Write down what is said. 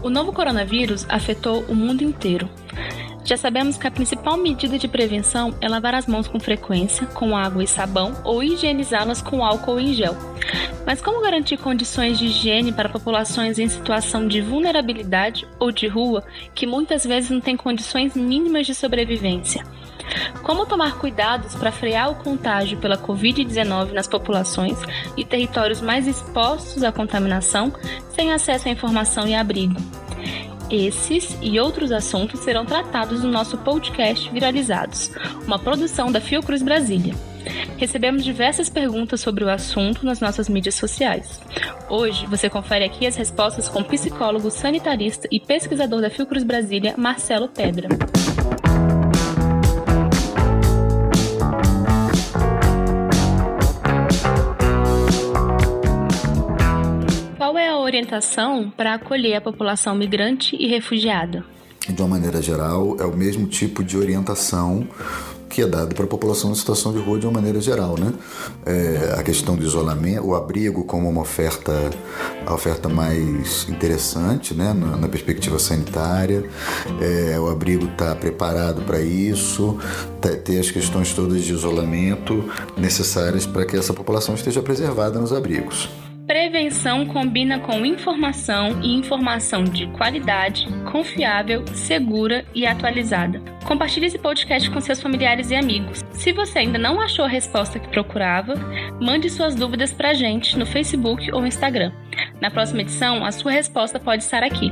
O novo coronavírus afetou o mundo inteiro. Já sabemos que a principal medida de prevenção é lavar as mãos com frequência, com água e sabão, ou higienizá-las com álcool em gel. Mas como garantir condições de higiene para populações em situação de vulnerabilidade ou de rua que muitas vezes não têm condições mínimas de sobrevivência? Como tomar cuidados para frear o contágio pela Covid-19 nas populações e territórios mais expostos à contaminação, sem acesso à informação e abrigo? Esses e outros assuntos serão tratados no nosso podcast Viralizados, uma produção da Fiocruz Brasília. Recebemos diversas perguntas sobre o assunto nas nossas mídias sociais. Hoje você confere aqui as respostas com o psicólogo sanitarista e pesquisador da Fiocruz Brasília, Marcelo Pedra. Orientação para acolher a população migrante e refugiada? De uma maneira geral, é o mesmo tipo de orientação que é dado para a população em situação de rua de uma maneira geral, né? É, a questão do isolamento, o abrigo como uma oferta, a oferta mais interessante, né? Na, na perspectiva sanitária, é, o abrigo está preparado para isso, tá, ter as questões todas de isolamento necessárias para que essa população esteja preservada nos abrigos. Prevenção combina com informação e informação de qualidade, confiável, segura e atualizada. Compartilhe esse podcast com seus familiares e amigos. Se você ainda não achou a resposta que procurava, mande suas dúvidas para a gente no Facebook ou Instagram. Na próxima edição, a sua resposta pode estar aqui.